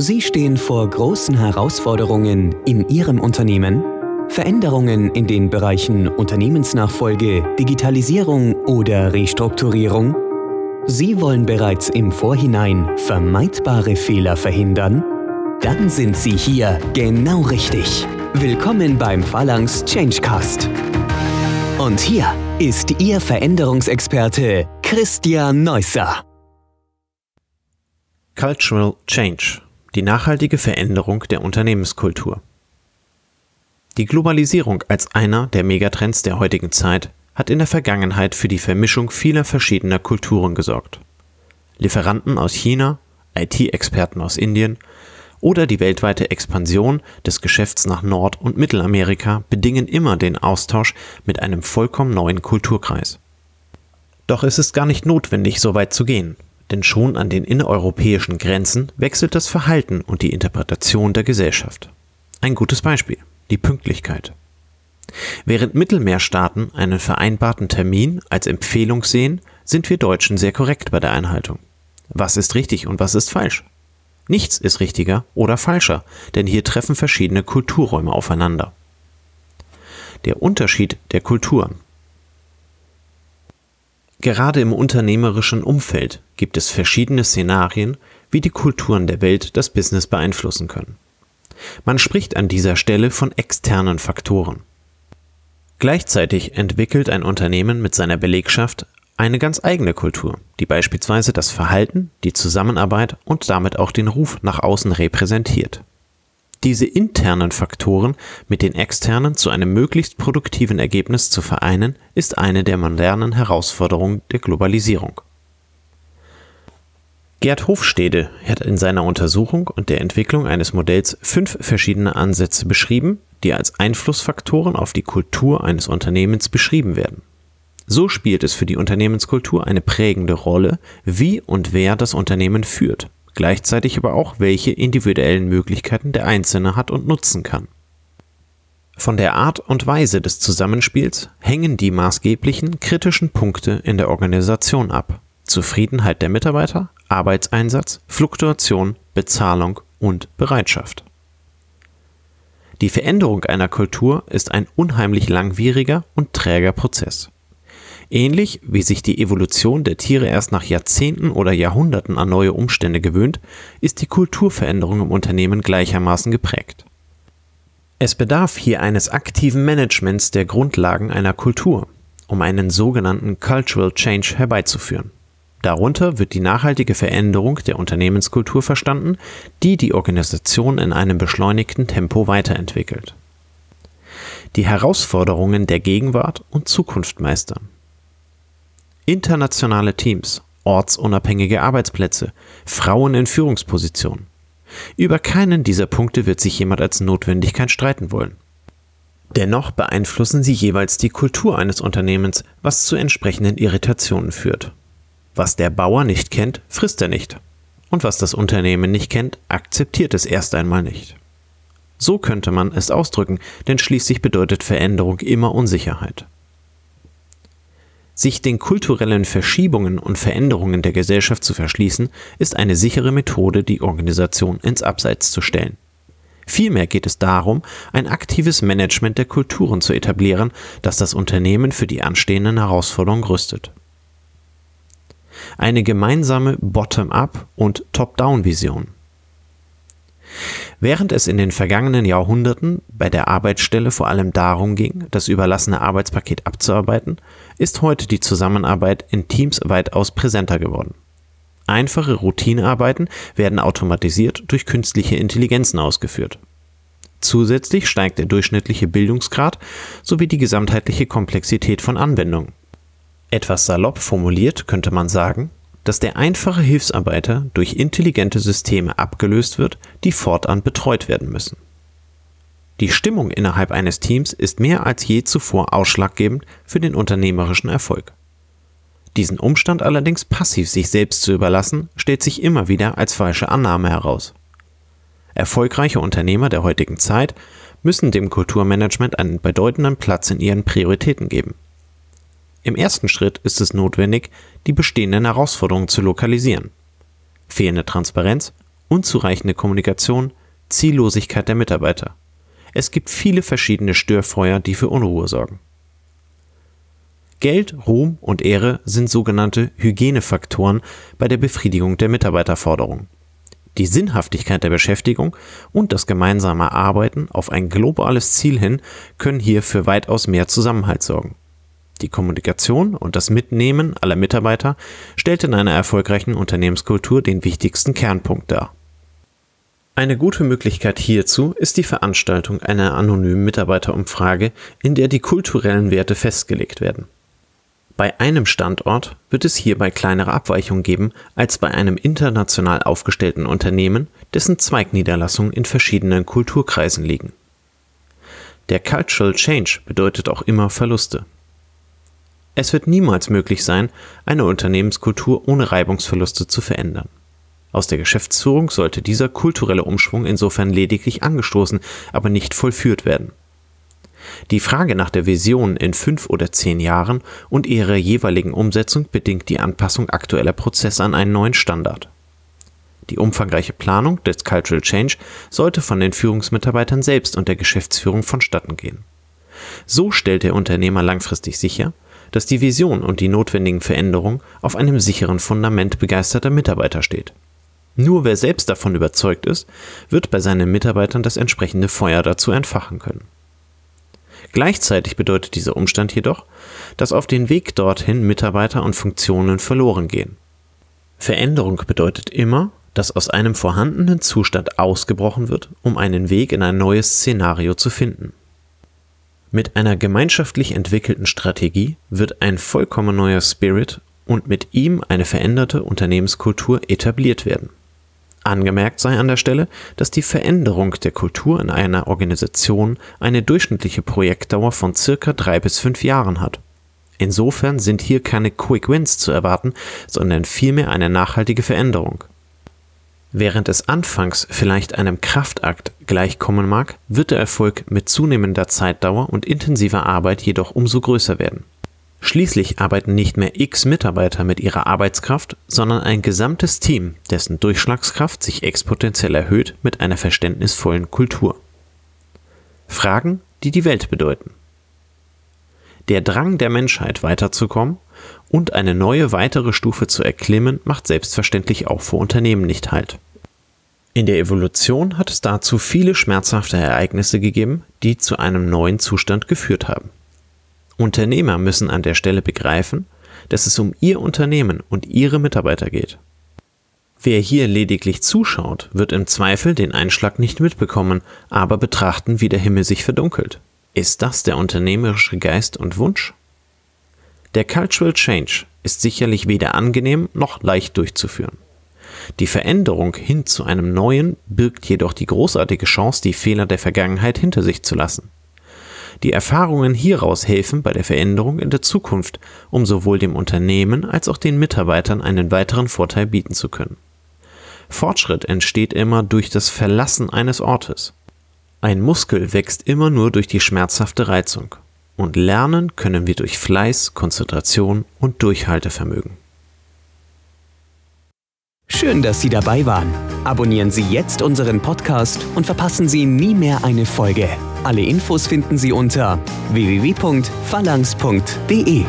Sie stehen vor großen Herausforderungen in Ihrem Unternehmen? Veränderungen in den Bereichen Unternehmensnachfolge, Digitalisierung oder Restrukturierung? Sie wollen bereits im Vorhinein vermeidbare Fehler verhindern? Dann sind Sie hier genau richtig. Willkommen beim Phalanx Changecast. Und hier ist Ihr Veränderungsexperte Christian Neusser. Cultural Change die nachhaltige Veränderung der Unternehmenskultur. Die Globalisierung als einer der Megatrends der heutigen Zeit hat in der Vergangenheit für die Vermischung vieler verschiedener Kulturen gesorgt. Lieferanten aus China, IT-Experten aus Indien oder die weltweite Expansion des Geschäfts nach Nord- und Mittelamerika bedingen immer den Austausch mit einem vollkommen neuen Kulturkreis. Doch es ist gar nicht notwendig, so weit zu gehen denn schon an den innereuropäischen Grenzen wechselt das Verhalten und die Interpretation der Gesellschaft. Ein gutes Beispiel, die Pünktlichkeit. Während Mittelmeerstaaten einen vereinbarten Termin als Empfehlung sehen, sind wir Deutschen sehr korrekt bei der Einhaltung. Was ist richtig und was ist falsch? Nichts ist richtiger oder falscher, denn hier treffen verschiedene Kulturräume aufeinander. Der Unterschied der Kulturen Gerade im unternehmerischen Umfeld gibt es verschiedene Szenarien, wie die Kulturen der Welt das Business beeinflussen können. Man spricht an dieser Stelle von externen Faktoren. Gleichzeitig entwickelt ein Unternehmen mit seiner Belegschaft eine ganz eigene Kultur, die beispielsweise das Verhalten, die Zusammenarbeit und damit auch den Ruf nach außen repräsentiert. Diese internen Faktoren mit den externen zu einem möglichst produktiven Ergebnis zu vereinen, ist eine der modernen Herausforderungen der Globalisierung. Gerd Hofstede hat in seiner Untersuchung und der Entwicklung eines Modells fünf verschiedene Ansätze beschrieben, die als Einflussfaktoren auf die Kultur eines Unternehmens beschrieben werden. So spielt es für die Unternehmenskultur eine prägende Rolle, wie und wer das Unternehmen führt gleichzeitig aber auch, welche individuellen Möglichkeiten der Einzelne hat und nutzen kann. Von der Art und Weise des Zusammenspiels hängen die maßgeblichen kritischen Punkte in der Organisation ab. Zufriedenheit der Mitarbeiter, Arbeitseinsatz, Fluktuation, Bezahlung und Bereitschaft. Die Veränderung einer Kultur ist ein unheimlich langwieriger und träger Prozess. Ähnlich wie sich die Evolution der Tiere erst nach Jahrzehnten oder Jahrhunderten an neue Umstände gewöhnt, ist die Kulturveränderung im Unternehmen gleichermaßen geprägt. Es bedarf hier eines aktiven Managements der Grundlagen einer Kultur, um einen sogenannten Cultural Change herbeizuführen. Darunter wird die nachhaltige Veränderung der Unternehmenskultur verstanden, die die Organisation in einem beschleunigten Tempo weiterentwickelt. Die Herausforderungen der Gegenwart und Zukunft meistern internationale Teams, ortsunabhängige Arbeitsplätze, Frauen in Führungspositionen. Über keinen dieser Punkte wird sich jemand als Notwendigkeit streiten wollen. Dennoch beeinflussen sie jeweils die Kultur eines Unternehmens, was zu entsprechenden Irritationen führt. Was der Bauer nicht kennt, frisst er nicht. Und was das Unternehmen nicht kennt, akzeptiert es erst einmal nicht. So könnte man es ausdrücken, denn schließlich bedeutet Veränderung immer Unsicherheit. Sich den kulturellen Verschiebungen und Veränderungen der Gesellschaft zu verschließen, ist eine sichere Methode, die Organisation ins Abseits zu stellen. Vielmehr geht es darum, ein aktives Management der Kulturen zu etablieren, das das Unternehmen für die anstehenden Herausforderungen rüstet. Eine gemeinsame Bottom-up und Top-down-Vision. Während es in den vergangenen Jahrhunderten bei der Arbeitsstelle vor allem darum ging, das überlassene Arbeitspaket abzuarbeiten, ist heute die Zusammenarbeit in Teams weitaus präsenter geworden. Einfache Routinearbeiten werden automatisiert durch künstliche Intelligenzen ausgeführt. Zusätzlich steigt der durchschnittliche Bildungsgrad sowie die gesamtheitliche Komplexität von Anwendungen. Etwas salopp formuliert könnte man sagen, dass der einfache Hilfsarbeiter durch intelligente Systeme abgelöst wird, die fortan betreut werden müssen. Die Stimmung innerhalb eines Teams ist mehr als je zuvor ausschlaggebend für den unternehmerischen Erfolg. Diesen Umstand allerdings passiv sich selbst zu überlassen, stellt sich immer wieder als falsche Annahme heraus. Erfolgreiche Unternehmer der heutigen Zeit müssen dem Kulturmanagement einen bedeutenden Platz in ihren Prioritäten geben. Im ersten Schritt ist es notwendig, die bestehenden Herausforderungen zu lokalisieren. Fehlende Transparenz, unzureichende Kommunikation, Ziellosigkeit der Mitarbeiter. Es gibt viele verschiedene Störfeuer, die für Unruhe sorgen. Geld, Ruhm und Ehre sind sogenannte Hygienefaktoren bei der Befriedigung der Mitarbeiterforderungen. Die Sinnhaftigkeit der Beschäftigung und das gemeinsame Arbeiten auf ein globales Ziel hin können hier für weitaus mehr Zusammenhalt sorgen. Die Kommunikation und das Mitnehmen aller Mitarbeiter stellt in einer erfolgreichen Unternehmenskultur den wichtigsten Kernpunkt dar. Eine gute Möglichkeit hierzu ist die Veranstaltung einer anonymen Mitarbeiterumfrage, in der die kulturellen Werte festgelegt werden. Bei einem Standort wird es hierbei kleinere Abweichungen geben als bei einem international aufgestellten Unternehmen, dessen Zweigniederlassungen in verschiedenen Kulturkreisen liegen. Der Cultural Change bedeutet auch immer Verluste. Es wird niemals möglich sein, eine Unternehmenskultur ohne Reibungsverluste zu verändern. Aus der Geschäftsführung sollte dieser kulturelle Umschwung insofern lediglich angestoßen, aber nicht vollführt werden. Die Frage nach der Vision in fünf oder zehn Jahren und ihrer jeweiligen Umsetzung bedingt die Anpassung aktueller Prozesse an einen neuen Standard. Die umfangreiche Planung des Cultural Change sollte von den Führungsmitarbeitern selbst und der Geschäftsführung vonstatten gehen. So stellt der Unternehmer langfristig sicher, dass die Vision und die notwendigen Veränderungen auf einem sicheren Fundament begeisterter Mitarbeiter steht. Nur wer selbst davon überzeugt ist, wird bei seinen Mitarbeitern das entsprechende Feuer dazu entfachen können. Gleichzeitig bedeutet dieser Umstand jedoch, dass auf den Weg dorthin Mitarbeiter und Funktionen verloren gehen. Veränderung bedeutet immer, dass aus einem vorhandenen Zustand ausgebrochen wird, um einen Weg in ein neues Szenario zu finden. Mit einer gemeinschaftlich entwickelten Strategie wird ein vollkommen neuer Spirit und mit ihm eine veränderte Unternehmenskultur etabliert werden. Angemerkt sei an der Stelle, dass die Veränderung der Kultur in einer Organisation eine durchschnittliche Projektdauer von circa drei bis fünf Jahren hat. Insofern sind hier keine Quick Wins zu erwarten, sondern vielmehr eine nachhaltige Veränderung. Während es anfangs vielleicht einem Kraftakt gleichkommen mag, wird der Erfolg mit zunehmender Zeitdauer und intensiver Arbeit jedoch umso größer werden. Schließlich arbeiten nicht mehr x Mitarbeiter mit ihrer Arbeitskraft, sondern ein gesamtes Team, dessen Durchschlagskraft sich exponentiell erhöht mit einer verständnisvollen Kultur. Fragen, die die Welt bedeuten. Der Drang der Menschheit weiterzukommen und eine neue weitere Stufe zu erklimmen, macht selbstverständlich auch vor Unternehmen nicht halt. In der Evolution hat es dazu viele schmerzhafte Ereignisse gegeben, die zu einem neuen Zustand geführt haben. Unternehmer müssen an der Stelle begreifen, dass es um ihr Unternehmen und ihre Mitarbeiter geht. Wer hier lediglich zuschaut, wird im Zweifel den Einschlag nicht mitbekommen, aber betrachten, wie der Himmel sich verdunkelt. Ist das der unternehmerische Geist und Wunsch? Der Cultural Change ist sicherlich weder angenehm noch leicht durchzuführen. Die Veränderung hin zu einem neuen birgt jedoch die großartige Chance, die Fehler der Vergangenheit hinter sich zu lassen. Die Erfahrungen hieraus helfen bei der Veränderung in der Zukunft, um sowohl dem Unternehmen als auch den Mitarbeitern einen weiteren Vorteil bieten zu können. Fortschritt entsteht immer durch das Verlassen eines Ortes. Ein Muskel wächst immer nur durch die schmerzhafte Reizung. Und lernen können wir durch Fleiß, Konzentration und Durchhaltevermögen. Schön, dass Sie dabei waren. Abonnieren Sie jetzt unseren Podcast und verpassen Sie nie mehr eine Folge. Alle Infos finden Sie unter www.phalanx.de.